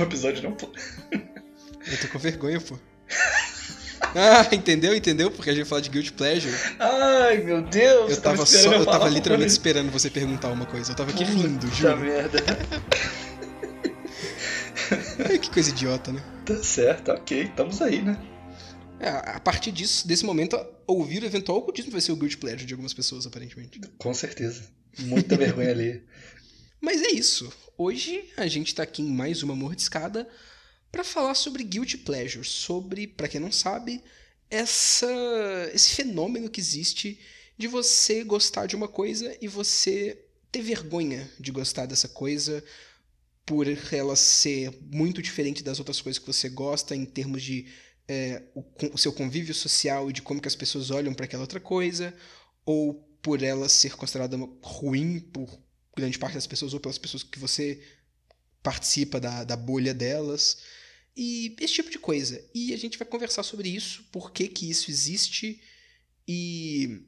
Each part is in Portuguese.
Um episódio não, pô. Eu tô com vergonha, pô. Ah, entendeu? Entendeu? Porque a gente fala de Guilty Pleasure. Ai, meu Deus. Eu tava, só, eu tava literalmente esperando você perguntar uma coisa. Eu tava aqui rindo, juro. merda. Ai, que coisa idiota, né? Tá certo, ok. Estamos aí, né? É, a partir disso, desse momento, ouvir o eventual ocultismo vai ser o Guilty Pleasure de algumas pessoas, aparentemente. Com certeza. Muita vergonha ali. Mas é isso. Hoje a gente tá aqui em mais uma mordiscada para falar sobre guilty pleasure, sobre, para quem não sabe, essa esse fenômeno que existe de você gostar de uma coisa e você ter vergonha de gostar dessa coisa por ela ser muito diferente das outras coisas que você gosta em termos de é, o, o, seu convívio social e de como que as pessoas olham para aquela outra coisa, ou por ela ser considerada ruim por grande parte das pessoas ou pelas pessoas que você participa da, da bolha delas e esse tipo de coisa. E a gente vai conversar sobre isso, por que, que isso existe e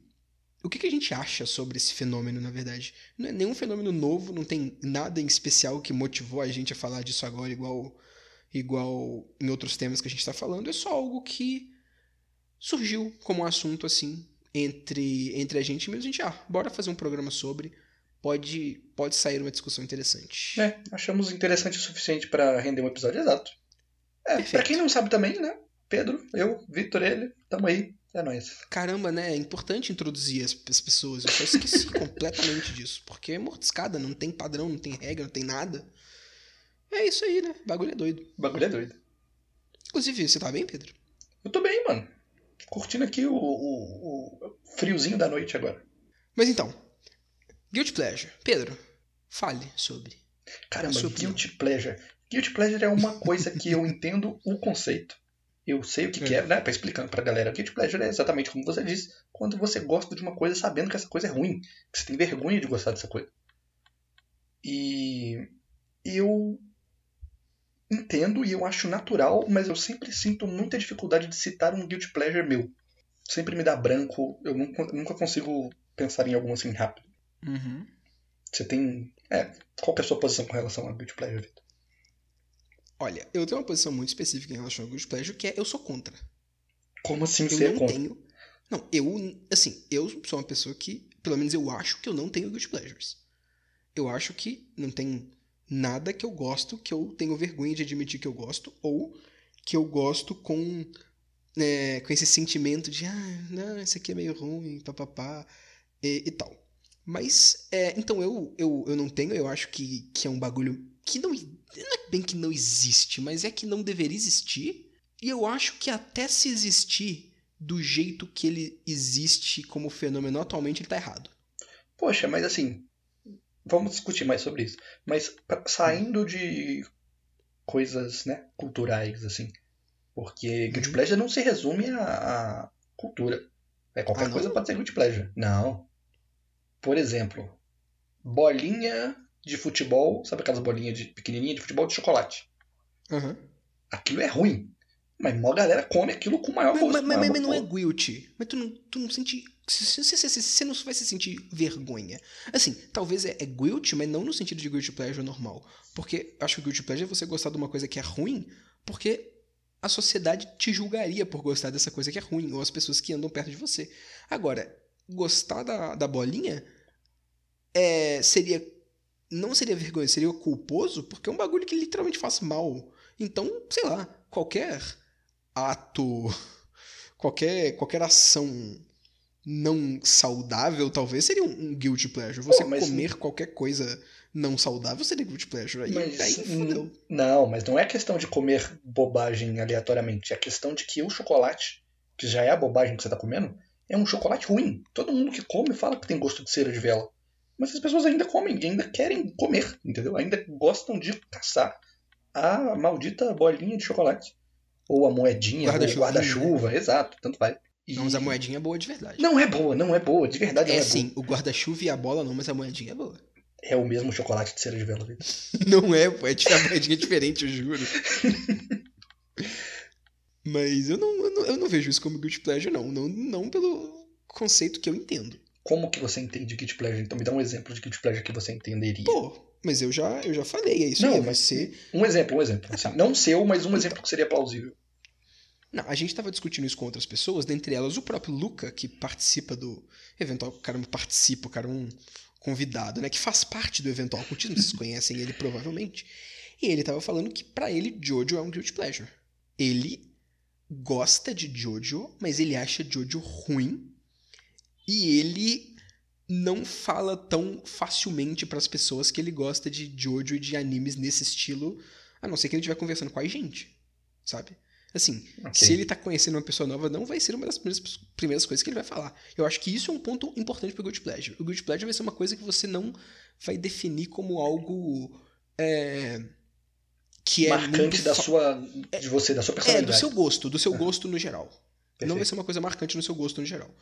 o que, que a gente acha sobre esse fenômeno, na verdade. Não é nenhum fenômeno novo, não tem nada em especial que motivou a gente a falar disso agora, igual, igual em outros temas que a gente está falando. É só algo que surgiu como um assunto assim entre, entre a gente mesmo. A gente, ah, bora fazer um programa sobre. Pode, pode sair uma discussão interessante. É, achamos interessante o suficiente para render um episódio exato. É, Perfeito. pra quem não sabe também, né? Pedro, eu, Vitor, ele, tamo aí. É nóis. Caramba, né? É importante introduzir as, as pessoas. Eu só esqueci completamente disso. Porque é mortiscada, não tem padrão, não tem regra, não tem nada. É isso aí, né? Bagulho é doido. Bagulho é doido. Inclusive, você tá bem, Pedro? Eu tô bem, mano. Curtindo aqui o, o, o friozinho da noite agora. Mas então, Guilty Pleasure. Pedro, fale sobre. Caramba, Guilty Pleasure. Guilty Pleasure é uma coisa que eu entendo o conceito. Eu sei o que, é. que é, né? Pra explicando pra galera. Guilty Pleasure é exatamente como você disse, quando você gosta de uma coisa sabendo que essa coisa é ruim, que você tem vergonha de gostar dessa coisa. E eu entendo e eu acho natural, mas eu sempre sinto muita dificuldade de citar um guilty pleasure meu. Sempre me dá branco, eu nunca, nunca consigo pensar em algum assim rápido. Uhum. Você tem. É, qual é a sua posição com relação a guilty pleasure, Victor? Olha, eu tenho uma posição muito específica em relação ao Guilty Pleasure, que é eu sou contra. Como assim eu você não é contra? Tenho... Não, eu, assim, eu sou uma pessoa que, pelo menos eu acho que eu não tenho Guilty Pleasures. Eu acho que não tem nada que eu gosto que eu tenho vergonha de admitir que eu gosto, ou que eu gosto com, é, com esse sentimento de, ah, não, isso aqui é meio ruim, papapá, e, e tal. Mas, é, então eu, eu, eu não tenho, eu acho que, que é um bagulho que não, não é bem que não existe, mas é que não deveria existir. E eu acho que até se existir do jeito que ele existe como fenômeno atualmente, ele tá errado. Poxa, mas assim, vamos discutir mais sobre isso. Mas saindo de coisas, né, culturais, assim, porque Guilty uhum. Pleasure não se resume a, a cultura. É qualquer ah, coisa pode ser Guilty Pleasure. Não. Por exemplo, bolinha de futebol, sabe aquelas bolinhas de pequenininha de futebol de chocolate? Uhum. Aquilo é ruim. Mas a galera come aquilo com maior gosto. Mas, mas, mas não é guilty. Mas tu não, tu não sente. Você não vai se sentir vergonha. Assim, talvez é, é guilty, mas não no sentido de guilty pleasure normal. Porque acho que guilty pleasure é você gostar de uma coisa que é ruim, porque a sociedade te julgaria por gostar dessa coisa que é ruim, ou as pessoas que andam perto de você. Agora, gostar da, da bolinha é, seria não seria vergonha, seria culposo, porque é um bagulho que literalmente faz mal. Então, sei lá, qualquer ato, qualquer, qualquer ação não saudável, talvez, seria um, um guilty pleasure. Você Pô, comer qualquer coisa não saudável seria guilty pleasure. Aí, mas, aí fudeu. Não, mas não é questão de comer bobagem aleatoriamente. É questão de que o chocolate, que já é a bobagem que você está comendo, é um chocolate ruim. Todo mundo que come fala que tem gosto de cera de vela. Mas as pessoas ainda comem, ainda querem comer, entendeu? Ainda gostam de caçar a maldita bolinha de chocolate. Ou a moedinha, guarda-chuva, guarda exato, tanto vai. E... Não, mas a moedinha é boa de verdade. Não é boa, não é boa, de verdade é, não é sim, boa. o guarda-chuva e a bola não, mas a moedinha é boa. É o mesmo chocolate de cera de vela, não é, pô, é tipo, a moedinha é diferente, eu juro. mas eu não, eu não, eu não vejo isso como guilty pleasure, não. não. Não pelo conceito que eu entendo. Como que você entende Guilty Pleasure? Então me dá um exemplo de Guilty Pleasure que você entenderia. Pô, mas eu já, eu já falei, é isso Não, aí, mas- você... Um exemplo, um exemplo. assim, não seu, mas um exemplo que seria plausível. Não, a gente tava discutindo isso com outras pessoas, dentre elas o próprio Luca, que participa do eventual, o cara participa, o cara é um convidado, né, que faz parte do eventual ocultismo, vocês conhecem ele provavelmente. E ele tava falando que pra ele Jojo é um guilty pleasure. Ele gosta de Jojo, mas ele acha Jojo ruim e ele não fala tão facilmente pras pessoas que ele gosta de Jojo e de animes nesse estilo, a não ser que ele estiver conversando com a gente, sabe? Assim, Ok. se ele tá conhecendo uma pessoa nova, não vai ser uma das primeiras, primeiras coisas que ele vai falar. Eu acho que isso é um ponto importante pro Guilty Pleasure. O Guilty Pleasure vai ser uma coisa que você não vai definir como algo é, que é Marcante da sua. de você, da sua é, personalidade. do seu gosto, do seu É. gosto no geral. Não vai ser uma coisa marcante no seu gosto no geral.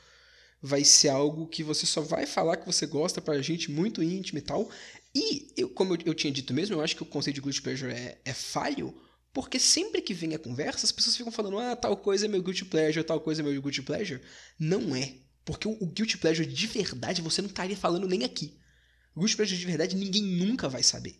Vai ser algo que você só vai falar que você gosta pra gente muito íntima e tal. E, eu, como eu, eu tinha dito mesmo, eu acho que o conceito de guilty pleasure é, é falho, porque sempre que vem a conversa, as pessoas ficam falando, ah, tal coisa é meu guilty pleasure, tal coisa é meu guilty pleasure. Não é. Porque o, o guilty pleasure de verdade você não estaria falando nem aqui. O guilty pleasure de verdade ninguém nunca vai saber.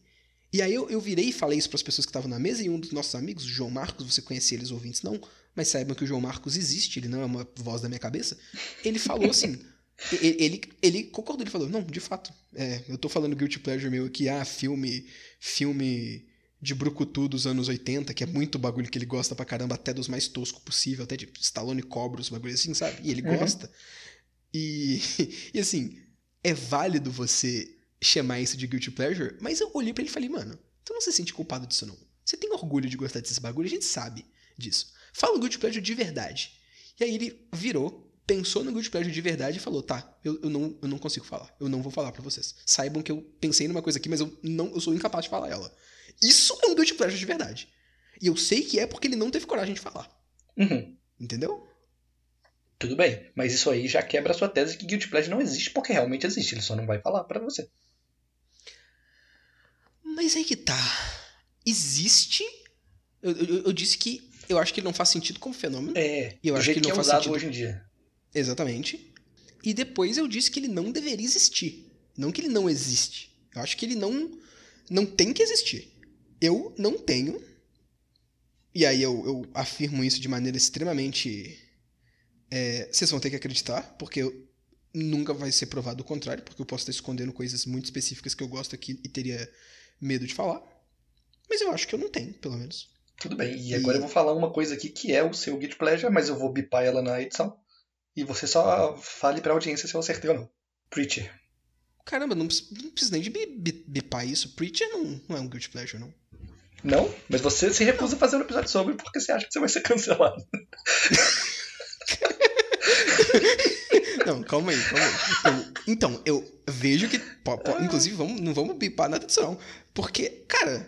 E aí eu, eu virei e falei isso para as pessoas que estavam na mesa, e um dos nossos amigos, o João Marcos, você conhecia eles ouvintes não, mas saibam que o João Marcos existe, ele não é uma voz da minha cabeça. Ele falou assim, e- ele, ele concordou, ele falou, não, de fato, é, eu tô falando guilty pleasure meu aqui, ah, filme, filme de brucutu dos anos 80, que é muito bagulho que ele gosta pra caramba, até dos mais toscos possível, até de Stallone Cobra, os bagulhos assim, sabe? E ele Uhum. gosta. E, e assim, é válido você chamar isso de guilty pleasure, mas eu olhei pra ele e falei, mano, tu não se sente culpado disso não. Você tem orgulho de gostar desses bagulho, a gente sabe disso. Fala um guilty pleasure de verdade. E aí ele virou, pensou no guilty pleasure de verdade e falou, tá, eu, eu, não, eu não consigo falar, eu não vou falar pra vocês. Saibam que eu pensei numa coisa aqui, mas eu, não, eu sou incapaz de falar ela. Isso é um guilty pleasure de verdade. E eu sei que é porque ele não teve coragem de falar. Uhum. Entendeu? Tudo bem, mas isso aí já quebra a sua tese que Guilty Pleasure não existe, porque realmente existe, ele só não vai falar pra você. Mas aí que tá. Existe. Eu, eu, eu disse que eu acho que ele não faz sentido como fenômeno. É, E eu acho que que, não é faz sentido. hoje em dia. Exatamente. E depois eu disse que ele não deveria existir. Não que ele não existe. Eu acho que ele não, não tem que existir. Eu não tenho. E aí eu, eu afirmo isso de maneira extremamente. é, vocês vão ter que acreditar, porque eu- nunca vai ser provado o contrário, porque eu posso estar escondendo coisas muito específicas que eu gosto aqui e teria medo de falar. Mas eu acho que eu não tenho, pelo menos. Tudo bem, e E- agora eu vou falar uma coisa aqui que é o seu Guilty Pleasure, mas eu vou bipar ela na edição. E você só fale pra audiência se eu acertei ou não. Preacher. Caramba, não, não precisa nem de bi- bi- bipar isso. Preacher não, não é um guilty pleasure, não. Não? Mas você se recusa a fazer um episódio sobre porque você acha que você vai ser cancelado. Não, calma aí, calma aí. Eu- então, eu vejo que. po- po- inclusive, vamos, não vamos bipar nada disso, não. Porque, cara,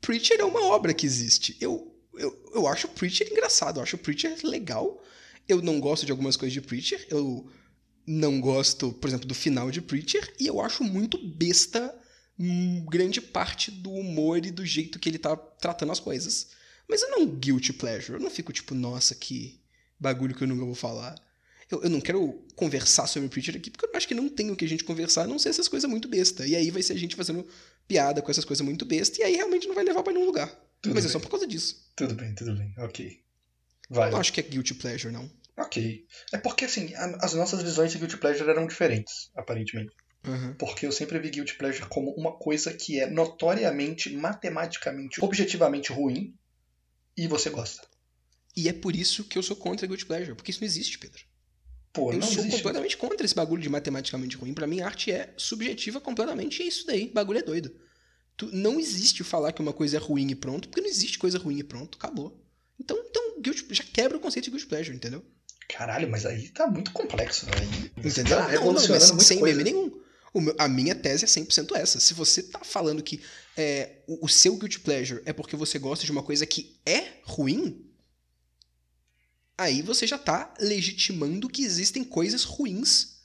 Preacher é uma obra que existe. Eu, eu, eu acho Preacher engraçado, eu acho Preacher legal. Eu não gosto de algumas coisas de Preacher. Eu não gosto, por exemplo, do final de Preacher. E eu acho muito besta hum, grande parte do humor e do jeito que ele tá tratando as coisas. Mas eu não guilty pleasure. Eu não fico tipo, nossa, que bagulho que eu nunca vou falar. Eu, eu não quero conversar sobre Preacher aqui, porque eu acho que não tem o que a gente conversar, a não ser essas coisas muito besta. E aí vai ser a gente fazendo piada com essas coisas muito besta, e aí realmente não vai levar pra nenhum lugar. Tudo Mas é bem. só por causa disso. Tudo bem, tudo bem. Ok. Eu Vai. não acho que é guilty pleasure, não. Ok. É porque, assim, a- as nossas visões de Guilty Pleasure eram diferentes, aparentemente. Uhum. Porque eu sempre vi Guilty Pleasure como uma coisa que é notoriamente, matematicamente, objetivamente ruim e você gosta. E é por isso que eu sou contra guilty pleasure, porque isso não existe, Pedro. Pô, eu não sou existe. completamente contra esse bagulho de matematicamente ruim. Pra mim, arte é subjetiva completamente, e é isso daí. Bagulho é doido. Tu, não existe falar que uma coisa é ruim e pronto, porque não existe coisa ruim e pronto, acabou. Então, então guilty, já quebra o conceito de guilty pleasure, entendeu? Caralho, mas aí tá muito complexo. Aí você Entendeu? tá Não, não, revolucionando mas sem coisa. meme nenhum. O meu- a minha tese é 100% essa. Se você tá falando que é, o, o seu guilty pleasure é porque você gosta de uma coisa que é ruim, aí você já tá legitimando que existem coisas ruins,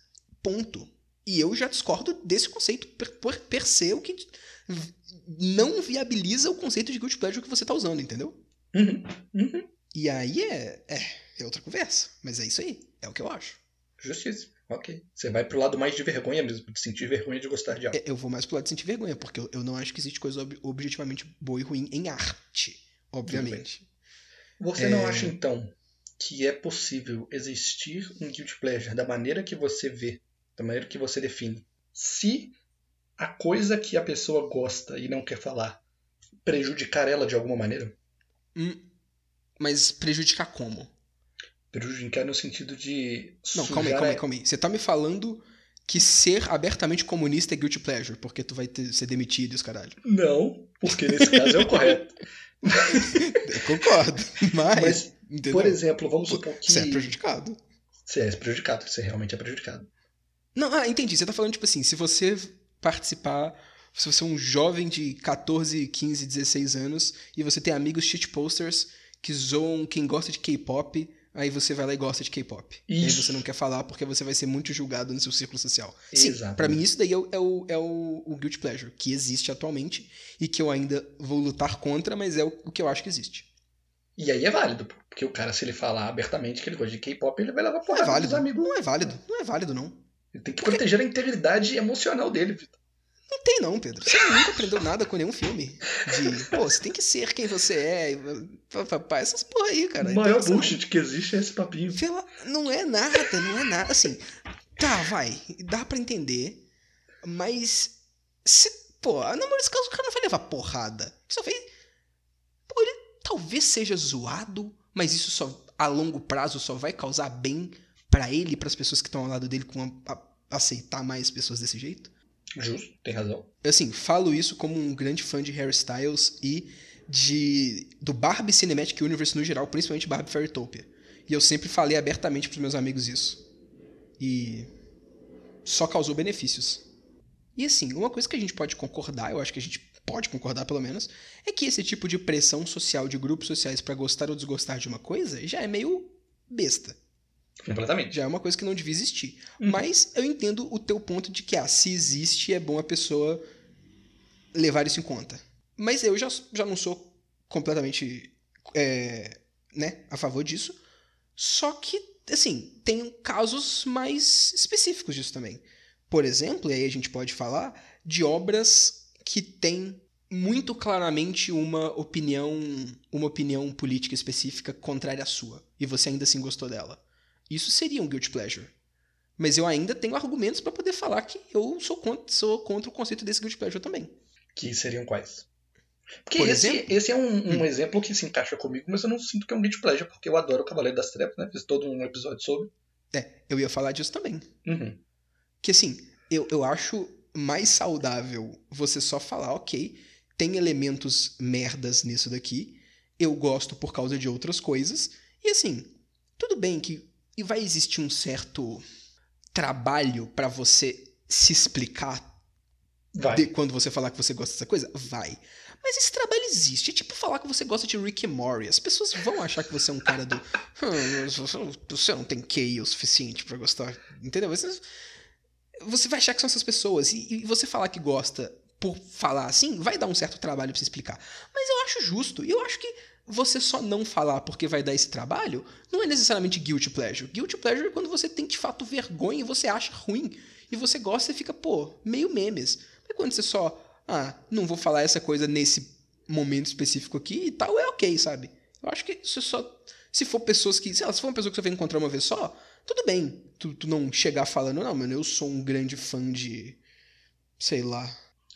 ponto. E eu já discordo desse conceito per, per, per se, o que não viabiliza o conceito de guilty pleasure que você tá usando, entendeu? Uhum, uhum. E aí é, é, é outra conversa. Mas é isso aí. É o que eu acho. Justiça. Ok. Você vai pro lado mais de vergonha mesmo, de sentir vergonha de gostar de algo. É, Eu vou mais pro lado de sentir vergonha, porque eu, eu não acho que existe coisa ob- objetivamente boa e ruim em arte, obviamente. Você É. não acha, então, que é possível existir um guilty pleasure da maneira que você vê, da maneira que você define, se a coisa que a pessoa gosta e não quer falar prejudicar ela de alguma maneira? Hum, mas prejudicar como? Prejudicar no sentido de Não, calma aí, calma aí, calma aí. Você tá me falando que ser abertamente comunista é guilty pleasure, porque tu vai ter- ser demitido e os caralho. Não, porque nesse caso é o correto. Eu concordo, mas... Mas, entendeu? por exemplo, vamos supor que... Você é prejudicado. Você é prejudicado, você realmente é prejudicado. Não, ah, entendi. Você tá falando, tipo assim, se você participar, se você é um jovem de 14, 15, 16 anos e você tem amigos shit posters que zoam quem gosta de K-pop, aí você vai lá e gosta de K-pop. E aí você não quer falar porque você vai ser muito julgado no seu círculo social. Sim, pra mim isso daí é o, é, o, é o, o guilty pleasure, que existe atualmente e que eu ainda vou lutar contra, mas é o, o que eu acho que existe. E aí é válido, porque o cara, se ele falar abertamente que ele gosta de K-pop, ele vai levar é porrada dos válido. amigos. Não é válido. Não é válido, não. Ele tem que proteger a integridade emocional dele, Vitor. Não tem não, Pedro. Você nunca aprendeu nada com nenhum filme. De, pô, você tem que ser quem você é. pá, essas porra aí, cara. O Então, maior você bullshit que existe é esse papinho. Não, é nada, não é nada. Assim, tá, vai. Dá pra entender. Mas. Se, pô, na maioria dos casos o cara não vai levar porrada. Só vai. Talvez seja zoado, mas isso só a longo prazo só vai causar bem pra ele e pras pessoas que estão ao lado dele com a- a- aceitar mais pessoas desse jeito. Justo, tem razão. assim, falo isso como um grande fã de Harry Styles e de do Barbie Cinematic Universe no geral, principalmente Barbie Fairytopia. E eu sempre falei abertamente pros meus amigos isso. E só causou benefícios. E assim, uma coisa que a gente pode concordar, eu acho que a gente pode concordar pelo menos, é que esse tipo de pressão social de grupos sociais pra gostar ou desgostar de uma coisa já é meio besta. Completamente. Já é uma coisa que não devia existir. Uhum. Mas eu entendo o teu ponto de que, ah, se existe, é bom a pessoa levar isso em conta. Mas eu já, já não sou completamente é, né, a favor disso. Só que, assim, tem casos mais específicos disso também. Por exemplo, e aí a gente pode falar de obras que têm muito claramente uma opinião, uma opinião política específica contrária à sua, e você ainda assim gostou dela. Isso seria um guilty pleasure. Mas eu ainda tenho argumentos pra poder falar que eu sou contra, sou contra o conceito desse guilty pleasure também. Que seriam quais? Porque Por esse, exemplo? esse é um, um Hum. exemplo que se encaixa comigo, mas eu não sinto que é um guilty pleasure, porque eu adoro o Cavaleiro das Trevas, né? Fiz todo um episódio sobre. É, eu ia falar disso também. Uhum. Que assim, eu, eu acho mais saudável você só falar, ok, tem elementos merdas nisso daqui, eu gosto por causa de outras coisas, e assim, tudo bem que e vai existir um certo trabalho pra você se explicar Vai. de- quando você falar que você gosta dessa coisa? Vai. Mas esse trabalho existe. É tipo falar que você gosta de Rick and Morty. As pessoas vão achar que você é um cara do. "Hum, você não tem QI o suficiente pra gostar. Entendeu? Você, você vai achar que são essas pessoas. E, e você falar que gosta por falar assim, vai dar um certo trabalho pra você explicar. Mas eu acho justo. E eu acho que você só não falar porque vai dar esse trabalho não é necessariamente guilty pleasure. Guilty pleasure é quando você tem de fato vergonha e você acha ruim. E você gosta e fica, pô, meio memes. Mas quando você só, ah, não vou falar essa coisa nesse momento específico aqui e tal, é ok, sabe? Eu acho que isso só. Se for pessoas que. Sei lá, se for uma pessoa que você vai encontrar uma vez só, tudo bem. Tu, tu não chegar falando, não, mano, eu sou um grande fã de. Sei lá.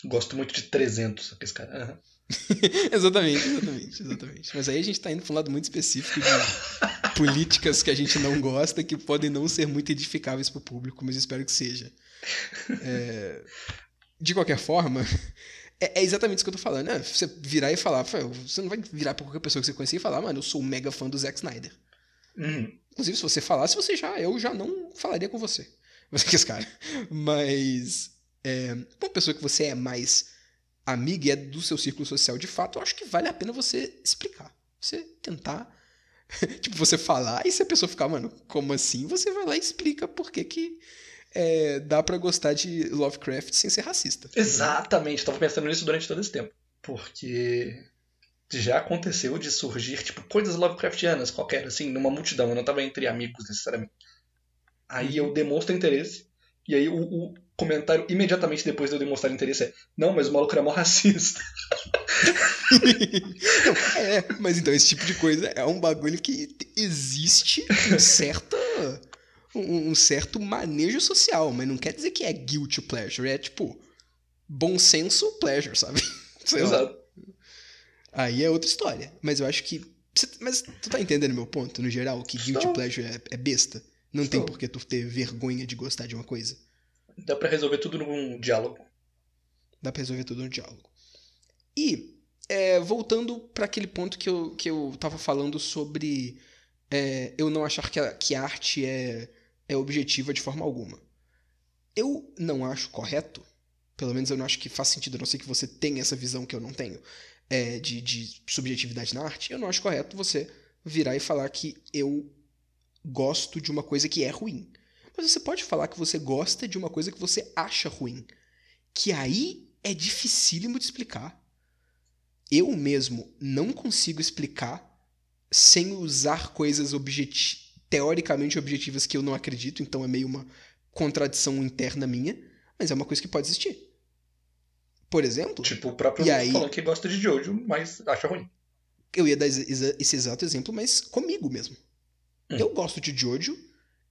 Gosto muito de 300, aqueles caras. Aham. exatamente, exatamente, exatamente. Mas aí a gente tá indo pra um lado muito específico de políticas que a gente não gosta, que podem não ser muito edificáveis pro público, mas espero que seja. É, De qualquer forma, é, é exatamente isso que eu tô falando. né? você virar e falar, "Pô, você não vai virar pra qualquer pessoa que você conhecer e falar, mano, eu sou um mega fã do Zack Snyder. Uhum. Inclusive, se você falasse, você já, eu já não falaria com você. Você esse cara. Mas é, uma pessoa que você é mais amiga e é do seu círculo social de fato, eu acho que vale a pena você explicar. Você tentar. tipo, você falar e se a pessoa ficar, mano, como assim? Você vai lá e explica por que que é, dá pra gostar de Lovecraft sem ser racista. Exatamente, tava pensando nisso durante todo esse tempo. Porque já aconteceu de surgir, tipo, coisas Lovecraftianas qualquer, assim, numa multidão. Eu não tava entre amigos necessariamente. Aí eu demonstro interesse, e aí o, o comentário imediatamente depois de eu demonstrar interesse é: Não, mas o maluco era mó racista. é, mas então esse tipo de coisa é um bagulho que existe um certo, um, um certo manejo social, mas não quer dizer que é guilty pleasure, é tipo bom senso pleasure, sabe? Sei Exato. Lá. Aí é outra história. Mas eu acho que. Mas tu tá entendendo meu ponto, no geral? Que guilty Estou. pleasure é, é, besta? Não Estou. tem por que tu ter vergonha de gostar de uma coisa. Dá para resolver tudo num diálogo. Dá pra resolver tudo no diálogo. E, é, voltando para aquele ponto que eu, que eu tava falando sobre é, eu não achar que a, que a arte é, é objetiva de forma alguma. Eu não acho correto, pelo menos eu não acho que faz sentido, a não ser que você tenha essa visão que eu não tenho, é, de, de subjetividade na arte, eu não acho correto você virar e falar que eu gosto de uma coisa que é ruim. Mas você pode falar que você gosta de uma coisa que você acha ruim. Que aí é dificílimo de explicar. Eu mesmo não consigo explicar sem usar coisas teoricamente objetivas que eu não acredito, então é meio uma contradição interna minha, mas é uma coisa que pode existir por exemplo. Tipo, o próprio e aí, falando que gosta de Jojo, mas acha ruim. Eu ia dar esse exato exemplo, mas comigo mesmo. Hum. Eu gosto de Jojo,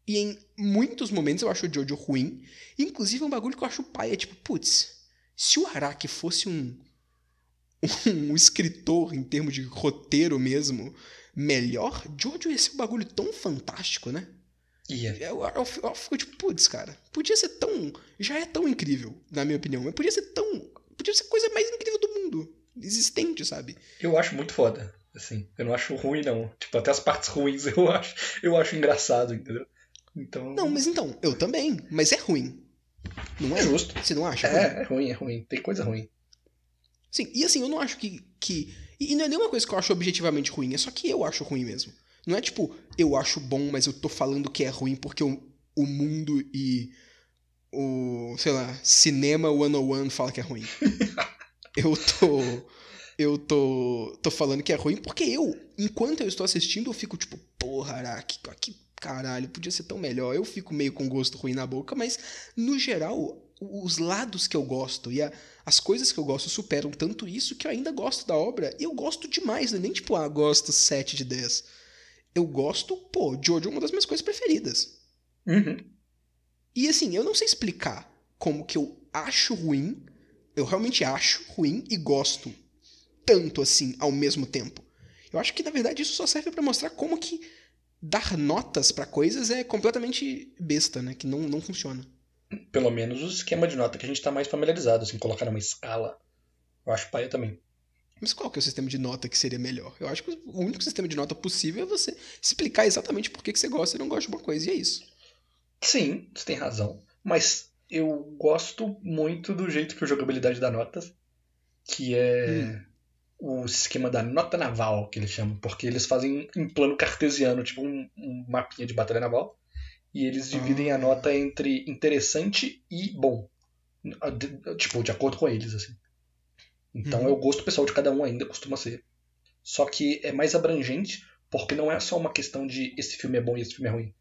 e em muitos momentos eu acho o Jojo ruim. Inclusive, é um bagulho que eu acho pai. É tipo, putz, se o Araki fosse um, um escritor em termos de roteiro mesmo melhor, Jojo ia ser um bagulho tão fantástico, né? Yeah. Eu, eu, eu, fico tipo, putz, cara, podia ser tão. Já é tão incrível, na minha opinião, mas podia ser tão podia ser a coisa mais incrível do mundo. Existente, sabe? Eu acho muito foda. Assim, eu não acho ruim, não. Tipo, até as partes ruins eu acho, eu acho engraçado, entendeu? Então. Não, mas então, eu também. Mas é ruim. Não é? é justo. Você não acha? É, ruim? é ruim, é ruim. Tem coisa ruim. Sim, e assim, eu não acho que. que... E não é nenhuma coisa que eu acho objetivamente ruim, é só que eu acho ruim mesmo. Não é tipo, eu acho bom, mas eu tô falando que é ruim porque o, o mundo e o, sei lá, Cinema 101 fala que é ruim. eu tô eu tô tô falando que é ruim porque eu, enquanto eu estou assistindo, eu fico tipo, porra, Araki, que caralho, podia ser tão melhor. Eu fico meio com gosto ruim na boca, mas no geral, os lados que eu gosto e a, as coisas que eu gosto superam tanto isso que eu ainda gosto da obra. E eu gosto demais, né? Nem tipo, ah, gosto 7 de 10. Eu gosto, pô, Jojo é uma das minhas coisas preferidas. Uhum. E assim, eu não sei explicar como que eu acho ruim, eu realmente acho ruim e gosto tanto assim ao mesmo tempo. Eu acho que na verdade isso só serve para mostrar como que dar notas para coisas é completamente besta, né? Que não, não funciona. Pelo menos o esquema de nota que a gente tá mais familiarizado, assim, colocar numa escala. Eu acho paia também. Mas qual que é o sistema de nota que seria melhor? Eu acho que o único sistema de nota possível é você explicar exatamente por que, que você gosta e não gosta de uma coisa, e é isso. Sim, você tem razão. Mas eu gosto muito do jeito que a jogabilidade dá notas, que é hum. o esquema da nota naval, que eles chamam, porque eles fazem em plano cartesiano, tipo um, um mapinha de batalha naval, e eles dividem ah. a nota entre interessante e bom. Tipo, de acordo com eles, assim. Então uhum. é o gosto pessoal de cada um ainda, costuma ser. Só que é mais abrangente, porque não é só uma questão de esse filme é bom e esse filme é ruim.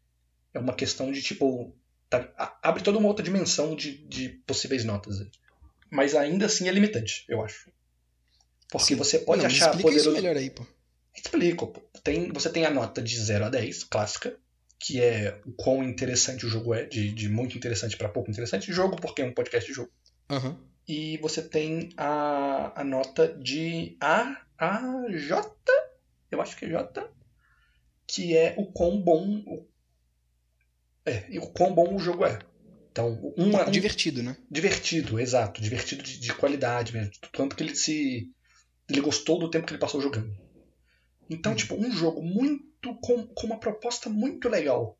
É uma questão de tipo. Tá, abre toda uma outra dimensão de, de possíveis notas. Mas ainda assim é limitante, eu acho. Porque Sim. você pode Não, achar explica poderoso. Isso melhor aí, pô. Explico. Pô. Tem, você tem a nota de 0 a 10, clássica, que é o quão interessante o jogo é, de, de muito interessante para pouco interessante. Jogo, porque é um podcast de jogo. Uhum. E você tem a, a nota de A, A, J, eu acho que é J, que é o quão bom, o é, e o quão bom o jogo é. Então, um, é um, divertido, né? Divertido, exato. Divertido de, de qualidade mesmo. Tanto que ele se. Ele gostou do tempo que ele passou jogando. Então, hum. tipo, um jogo muito. Com, com uma proposta muito legal.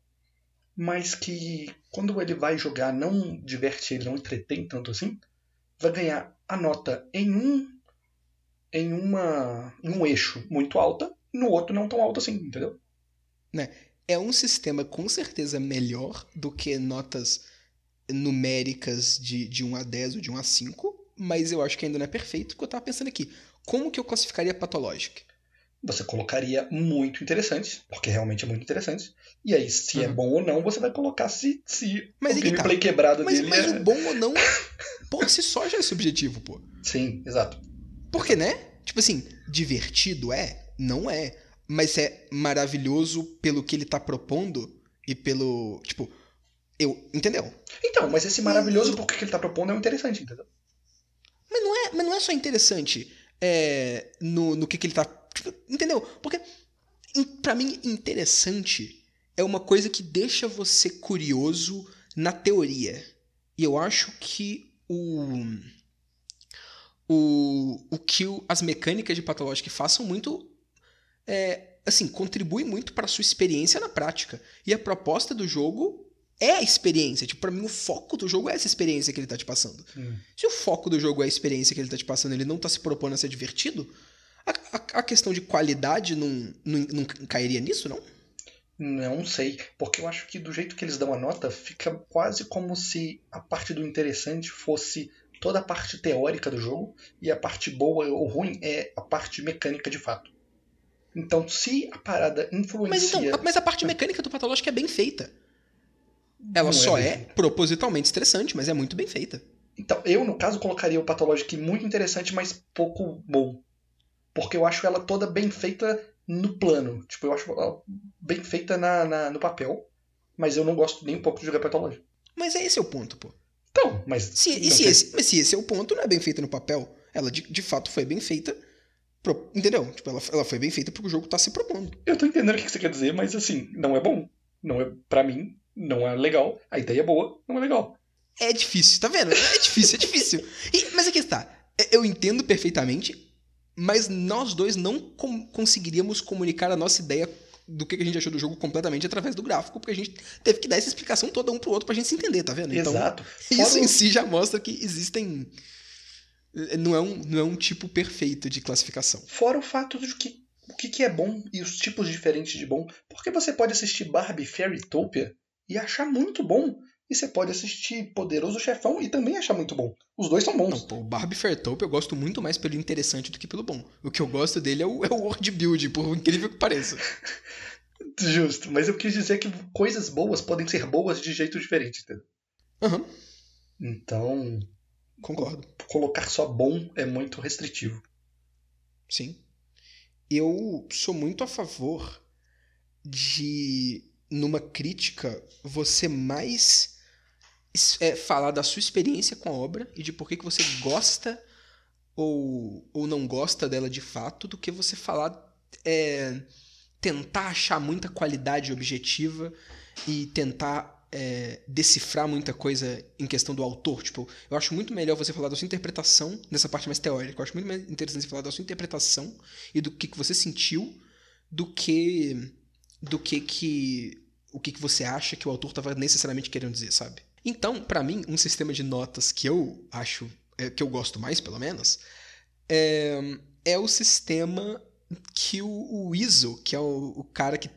Mas que quando ele vai jogar não diverte ele, não entretém tanto assim, vai ganhar a nota em um. em uma. em um eixo muito alta, no outro não tão alto assim, entendeu? Né? É um sistema com certeza melhor do que notas numéricas de, de 1 a 10 ou de 1 a 5, mas eu acho que ainda não é perfeito, porque eu tava pensando aqui, como que eu classificaria Pathologic? você colocaria muito interessantes, porque realmente é muito interessante. E aí, se uhum. é bom ou não, você vai colocar se, se mas o gameplay tá. quebrado mas, dele mas é... o bom ou não, por si só já é subjetivo, pô. Sim, exato. Porque, né? Tipo assim, divertido é? Não é. Mas é maravilhoso pelo que ele tá propondo e pelo. Tipo, eu. Entendeu? Então, mas esse maravilhoso porque que ele tá propondo é interessante, entendeu? Mas não é, mas não é só interessante é, no, no que, que ele tá. Tipo, entendeu? Porque, para mim, interessante é uma coisa que deixa você curioso na teoria. E eu acho que o. O, o que as mecânicas de Pathologic façam muito. É, assim, contribui muito para sua experiência na prática. E a proposta do jogo é a experiência. Tipo, pra mim, o foco do jogo é essa experiência que ele tá te passando. Hum. Se o foco do jogo é a experiência que ele tá te passando ele não tá se propondo a ser divertido, a, a, a questão de qualidade não, não, não cairia nisso, não? Não sei, porque eu acho que do jeito que eles dão a nota, fica quase como se a parte do interessante fosse toda a parte teórica do jogo e a parte boa ou ruim é a parte mecânica de fato. Então, se a parada influencia. Mas, então, mas a parte mecânica do Patológico é bem feita. Ela não é só é, é propositalmente estressante, mas é muito bem feita. Então, eu, no caso, colocaria o Pathologic muito interessante, mas pouco bom. Porque eu acho ela toda bem feita no plano. Tipo, eu acho ela bem feita na, na no papel. Mas eu não gosto nem um pouco de jogar Pathologic. Mas é esse o ponto, pô. Então, mas. Se, e se esse, mas se esse é o ponto, não é bem feita no papel. Ela de, de fato foi bem feita. Pro, entendeu? Tipo, ela, ela foi bem feita porque o jogo tá se propondo. Eu tô entendendo o que você quer dizer, mas assim, não é bom. Não é, para mim, não é legal. A ideia é boa, não é legal. É difícil, tá vendo? É difícil, é difícil. E, mas aqui está. É, eu entendo perfeitamente, mas nós dois não com conseguiríamos comunicar a nossa ideia do que a gente achou do jogo completamente através do gráfico, porque a gente teve que dar essa explicação toda um pro outro pra gente se entender, tá vendo? Então, Exato. Isso em si já mostra que existem. Não é, um, não é um tipo perfeito de classificação. Fora o fato de que o que é bom e os tipos diferentes de bom. Porque você pode assistir Barbie Fairytopia e achar muito bom. E você pode assistir Poderoso Chefão e também achar muito bom. Os dois são bons. Não, pô, o Barbie Fairtopia eu gosto muito mais pelo interessante do que pelo bom. O que eu gosto dele é o, é o world build, por incrível que pareça. Justo, mas eu quis dizer que coisas boas podem ser boas de jeito diferente, entendeu? Uhum. Então. Concordo. Colocar só bom é muito restritivo. Sim. Eu sou muito a favor de numa crítica, você mais é, falar da sua experiência com a obra e de por que, que você gosta ou, ou não gosta dela de fato, do que você falar. É, tentar achar muita qualidade objetiva e tentar é, decifrar muita coisa em questão do autor. Tipo, eu acho muito melhor você falar da sua interpretação, nessa parte mais teórica. Eu acho muito mais interessante você falar da sua interpretação e do que, que você sentiu do que do que que o que, que você acha que o autor estava necessariamente querendo dizer, sabe? Então, para mim, um sistema de notas que eu acho é, que eu gosto mais, pelo menos, é, é o sistema que o, o Iso, que é o, o cara que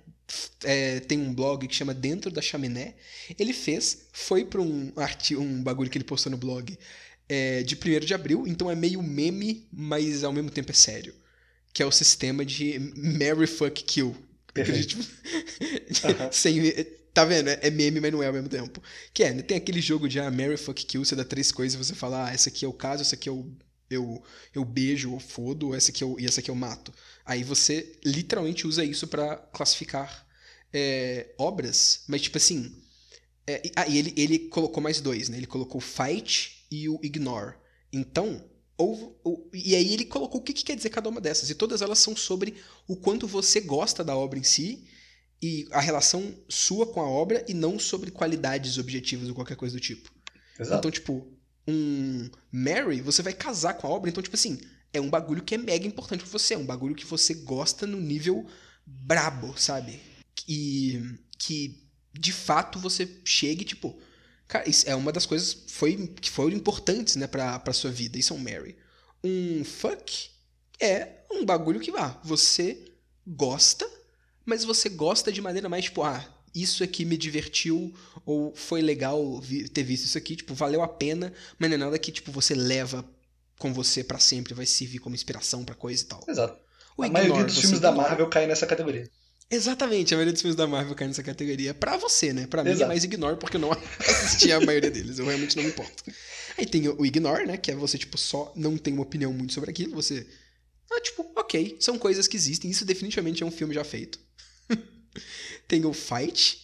é, tem um blog que chama Dentro da Chaminé, ele fez, foi para um, um bagulho que ele postou no blog é, de 1 de abril, então é meio meme, mas ao mesmo tempo é sério. Que é o sistema de Mary Fuck Kill, Perfeito. uhum. Sem, tá vendo? É meme, mas não é ao mesmo tempo. Que é, tem aquele jogo de ah, Mary Fuck Kill, você dá três coisas e você fala, ah, essa aqui é o caso, essa aqui eu, eu, eu beijo ou fodo, essa aqui eu, e essa aqui eu mato. Aí você literalmente usa isso para classificar é, obras, mas tipo assim. É, ah, e ele, ele colocou mais dois, né? Ele colocou Fight e o Ignore. Então, ou, ou, e aí ele colocou o que, que quer dizer cada uma dessas. E todas elas são sobre o quanto você gosta da obra em si e a relação sua com a obra e não sobre qualidades objetivas ou qualquer coisa do tipo. Exato. Então, tipo, um Mary, você vai casar com a obra, então, tipo assim, é um bagulho que é mega importante pra você, é um bagulho que você gosta no nível brabo, sabe? E que de fato você chegue, tipo, Cara, isso é uma das coisas foi, que foram importantes, né, pra, pra sua vida. Isso é um Mary. Um fuck é um bagulho que, ah, você gosta, mas você gosta de maneira mais, tipo, ah, isso aqui me divertiu, ou foi legal ter visto isso aqui, tipo, valeu a pena, mas não é nada que, tipo, você leva com você para sempre, vai servir como inspiração para coisa e tal. Exato. A maioria dos filmes da ignora. Marvel cai nessa categoria. Exatamente, a maioria dos filmes da Marvel cai nessa categoria. Pra você, né? Pra mim é mais ignore, porque eu não assisti a maioria deles. Eu realmente não me importo. Aí tem o ignore, né? Que é você, tipo, só não tem uma opinião muito sobre aquilo. Você. Ah, tipo, ok, são coisas que existem. Isso definitivamente é um filme já feito. tem o fight.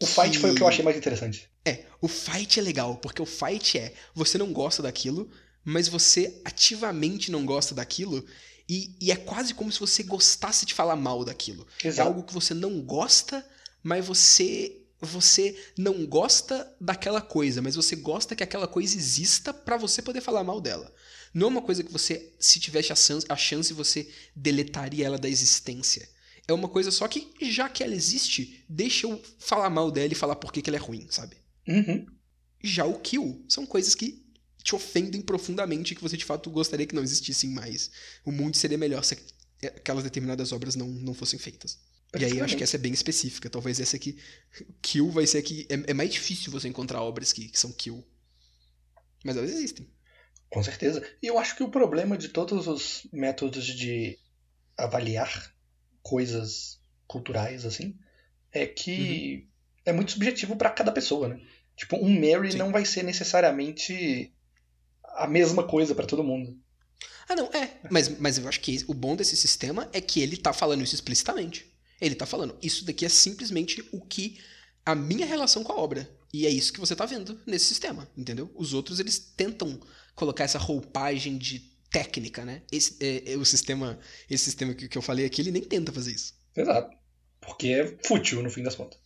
O fight foi o que eu achei mais interessante. É, o fight é legal, porque o fight é você não gosta daquilo, mas você ativamente não gosta daquilo, e, e é quase como se você gostasse de falar mal daquilo. É Exato. algo que você não gosta, mas você você não gosta daquela coisa, mas você gosta que aquela coisa exista pra você poder falar mal dela. Não é uma coisa que você, se tivesse a chance, a chance você deletaria ela da existência. É uma coisa só que, já que ela existe, deixa eu falar mal dela e falar por que, que ela é ruim, sabe? Uhum. Já o kill são coisas que te ofendem profundamente e que você de fato gostaria que não existissem mais. O mundo seria melhor se aquelas determinadas obras não, não fossem feitas. E aí eu acho que essa é bem específica. Talvez essa aqui. Kill vai ser aqui. É, é mais difícil você encontrar obras que, que são kill. Mas elas existem. Com certeza. E eu acho que o problema de todos os métodos de avaliar coisas culturais, assim, é que é muito subjetivo pra cada pessoa, né? Tipo, um Mary Sim. não vai ser necessariamente a mesma coisa pra todo mundo. Ah, não, é. Mas, mas eu acho que o bom desse sistema é que ele tá falando isso explicitamente. Ele tá falando, isso daqui é simplesmente o que. a minha relação com a obra. E é isso que você tá vendo nesse sistema, entendeu? Os outros, eles tentam colocar essa roupagem de técnica, né? Esse, é, é o sistema, esse sistema que, que eu falei aqui, ele nem tenta fazer isso. Exato. Porque é fútil, no fim das contas.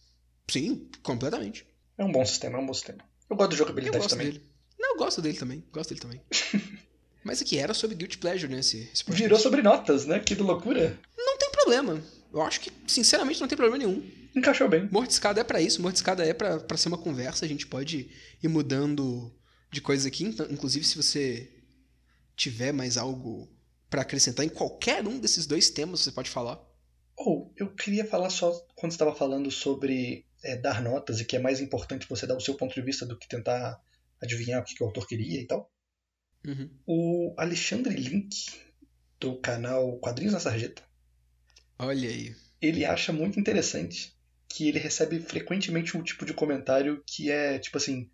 Sim, completamente. É um bom sistema, é um bom sistema. Eu gosto Eu jogabilidade gosto também. dele. Não, eu gosto dele também. Gosto dele também. Mas aqui era sobre Guilty Pleasure, né? Esse, esse. Virou sobre notas, né? Que loucura. Não tem problema. Eu acho que, sinceramente, não tem problema nenhum. Encaixou bem. Mortiscada é pra isso, Mortiscada é pra pra ser uma conversa, a gente pode ir mudando de coisas aqui, então, inclusive se você tiver mais algo pra acrescentar em qualquer um desses dois temas, você pode falar. Ou, eu queria falar só quando estava falando sobre é, dar notas e que é mais importante você dar o seu ponto de vista do que tentar adivinhar o que, que o autor queria e tal. Uhum. O Alexandre Link, do canal Quadrinhos na Sarjeta, Olha aí. ele acha muito interessante que ele recebe frequentemente um tipo de comentário que é tipo assim: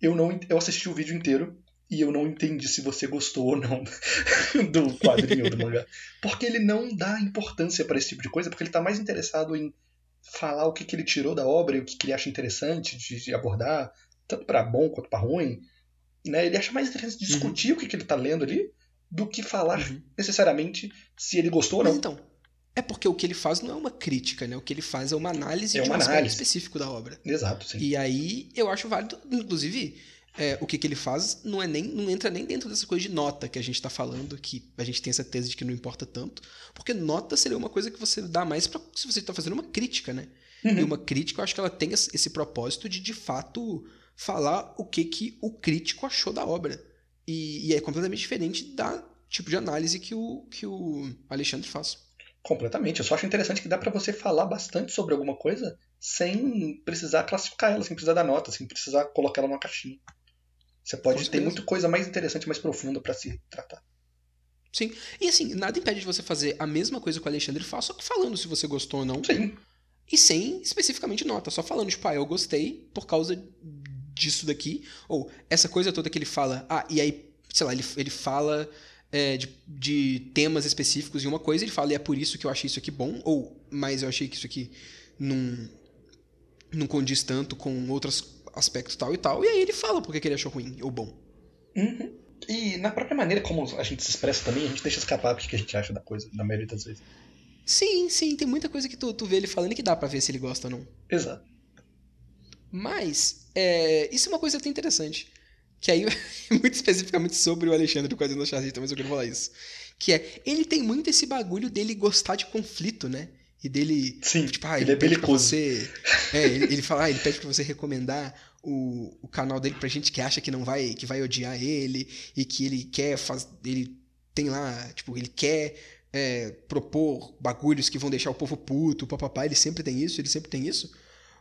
eu não eu assisti o vídeo inteiro e eu não entendi se você gostou ou não do quadrinho do mangá. Porque ele não dá importância para esse tipo de coisa, porque ele tá mais interessado em falar o que, que ele tirou da obra e o que, que ele acha interessante de, de abordar, tanto para bom quanto para ruim. Né? Ele acha mais interessante discutir o que, que ele tá lendo ali do que falar Uhum. necessariamente se ele gostou ou não. então, é porque o que ele faz não é uma crítica, né? O que ele faz é uma análise É de um uma aspecto análise. específico da obra. Exato, sim. E aí eu acho válido, inclusive, é, o que, que ele faz não é nem não entra nem dentro dessa coisa de nota que a gente tá falando, que a gente tem essa tese de que não importa tanto, porque nota seria uma coisa que você dá mais pra, se você tá fazendo uma crítica, né? Uhum. E uma crítica, eu acho que ela tem esse propósito de de fato falar o que que o crítico achou da obra. E, e é completamente diferente da tipo de análise que o que o Alexandre faz. Completamente. Eu só acho interessante que dá pra você falar bastante sobre alguma coisa sem precisar classificar ela, sem precisar dar nota, sem precisar colocar ela numa caixinha. Você pode ter muita coisa mais interessante, mais profunda pra se tratar. Sim. E assim, nada impede de você fazer a mesma coisa que o Alexandre faz, só que falando se você gostou ou não. Sim, E sem especificamente nota, só falando, tipo, ah, eu gostei por causa disso daqui. Ou essa coisa toda que ele fala, ah, e aí, sei lá, ele, ele fala é, de, de temas específicos e uma coisa, ele fala, e é por isso que eu achei isso aqui bom, ou, mas eu achei que isso aqui não, não condiz tanto com outros aspectos tal e tal, e aí ele fala porque que ele achou ruim ou bom. Uhum. E na própria maneira como a gente se expressa também, a gente deixa escapar o que a gente acha da coisa, na maioria das vezes. Sim, sim, tem muita coisa que tu, tu vê ele falando que dá pra ver se ele gosta ou não. Exato. Mas, é, isso é uma coisa até interessante. Que aí, muito especificamente sobre o Alexandre do Quadrinho da Charlita, mas eu quero falar isso. Que é, ele tem muito esse bagulho dele gostar de conflito, né? E dele. Sim, Tipo, ah, ele ele, é belicoso. você. É, ele, ele fala, ah, ele pede pra você recomendar o, o canal dele pra gente que acha que não vai, que vai odiar ele e que ele quer fazer. Ele tem lá, tipo, ele quer é, propor bagulhos que vão deixar o povo puto, papapá, ele sempre tem isso, ele sempre tem isso.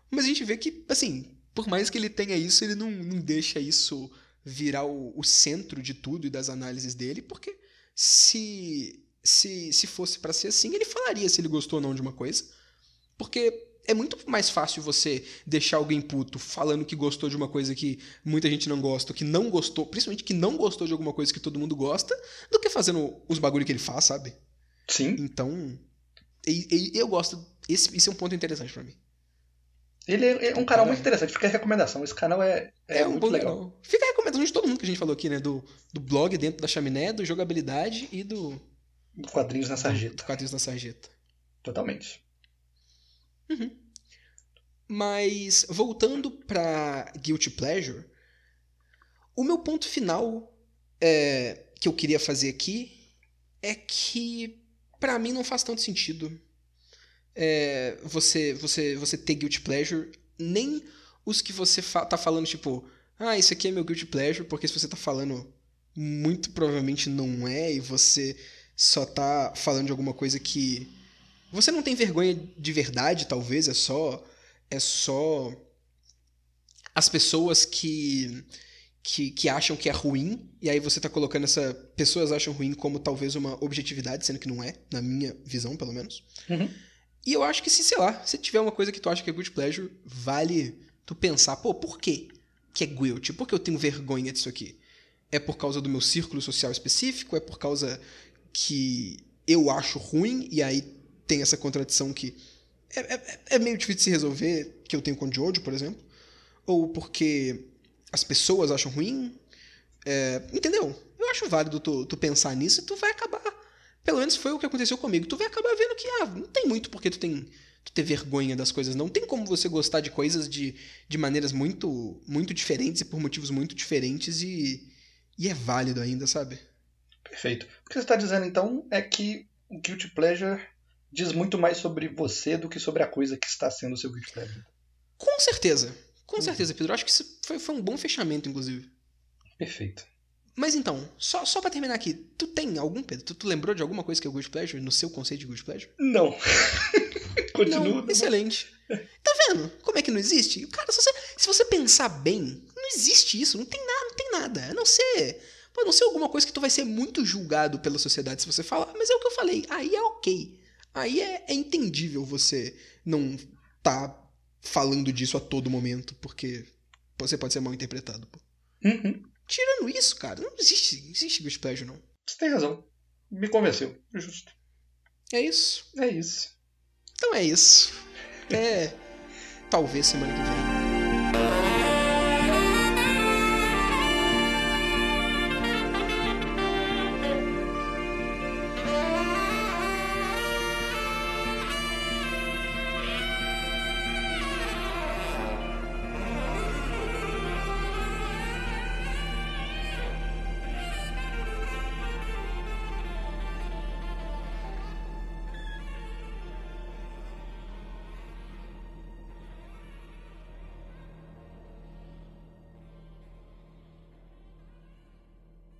Mas a gente vê que, assim, por mais que ele tenha isso, ele não, não deixa isso virar o, o centro de tudo e das análises dele, porque se se, se fosse para ser assim, ele falaria se ele gostou ou não de uma coisa. Porque é muito mais fácil você deixar alguém puto falando que gostou de uma coisa que muita gente não gosta, que não gostou, principalmente que não gostou de alguma coisa que todo mundo gosta, do que fazendo os bagulho que ele faz, sabe? Sim. Então, e, e, eu gosto. Esse, esse é um ponto interessante para mim. Ele é, é um canal muito interessante, fica a recomendação. Esse canal é, é, é um muito legal. legal. Fica a recomendação de todo mundo que a gente falou aqui, né? Do, do blog dentro da chaminé, do jogabilidade e do. Quadrinhos na sarjeta. Quadrinhos na sarjeta. Totalmente. Uhum. Mas, voltando pra Guilty Pleasure, o meu ponto final é, que eu queria fazer aqui é que, para mim, não faz tanto sentido é, você, você, você ter Guilty Pleasure, nem os que você fa tá falando, tipo, ah, isso aqui é meu Guilty Pleasure, porque se você tá falando, muito provavelmente não é, e você só tá falando de alguma coisa que você não tem vergonha de verdade, talvez, é só é só as pessoas que que, que acham que é ruim, e aí você tá colocando essa pessoas acham ruim como talvez uma objetividade, sendo que não é, na minha visão, pelo menos. Uhum. E eu acho que se, sei lá, se tiver uma coisa que tu acha que é good pleasure, vale tu pensar, pô, por quê que é guilty? Por que eu tenho vergonha disso aqui? É por causa do meu círculo social específico? É por causa que eu acho ruim e aí tem essa contradição que é, é, é, meio difícil de se resolver, que eu tenho com Jojo, por exemplo. Ou porque as pessoas acham ruim. É, entendeu? Eu acho válido tu, tu pensar nisso e tu vai acabar. Pelo menos foi o que aconteceu comigo. Tu vai acabar vendo que ah, não tem muito porque tu tem tu ter vergonha das coisas. Não tem como você gostar de coisas de, de maneiras muito muito diferentes e por motivos muito diferentes e, e é válido ainda, sabe? Perfeito. O que você está dizendo então é que o Guilty Pleasure diz muito mais sobre você do que sobre a coisa que está sendo o seu guilty pleasure. Com certeza. Com uhum. certeza, Pedro. Acho que isso foi, foi um bom fechamento, inclusive. Perfeito. Mas então, só, só pra terminar aqui, tu tem algum, Pedro? Tu, tu lembrou de alguma coisa que é o Good Pleasure no seu conceito de Good Pleasure? Não. Continua. Não, excelente. Tá vendo? Como é que não existe? Cara, se você, se você pensar bem, não existe isso. Não tem nada, não tem nada. A não ser. Pode não ser alguma coisa que tu vai ser muito julgado pela sociedade se você falar, mas é o que eu falei. Aí é ok. Aí é, é entendível você não tá falando disso a todo momento, porque você pode ser mal interpretado. Uhum. Tirando isso, cara, não existe, não existe Guilty Pleasure, não. Você tem razão. Me convenceu. Justo. É isso? É isso. Então é isso. É. Talvez semana que vem.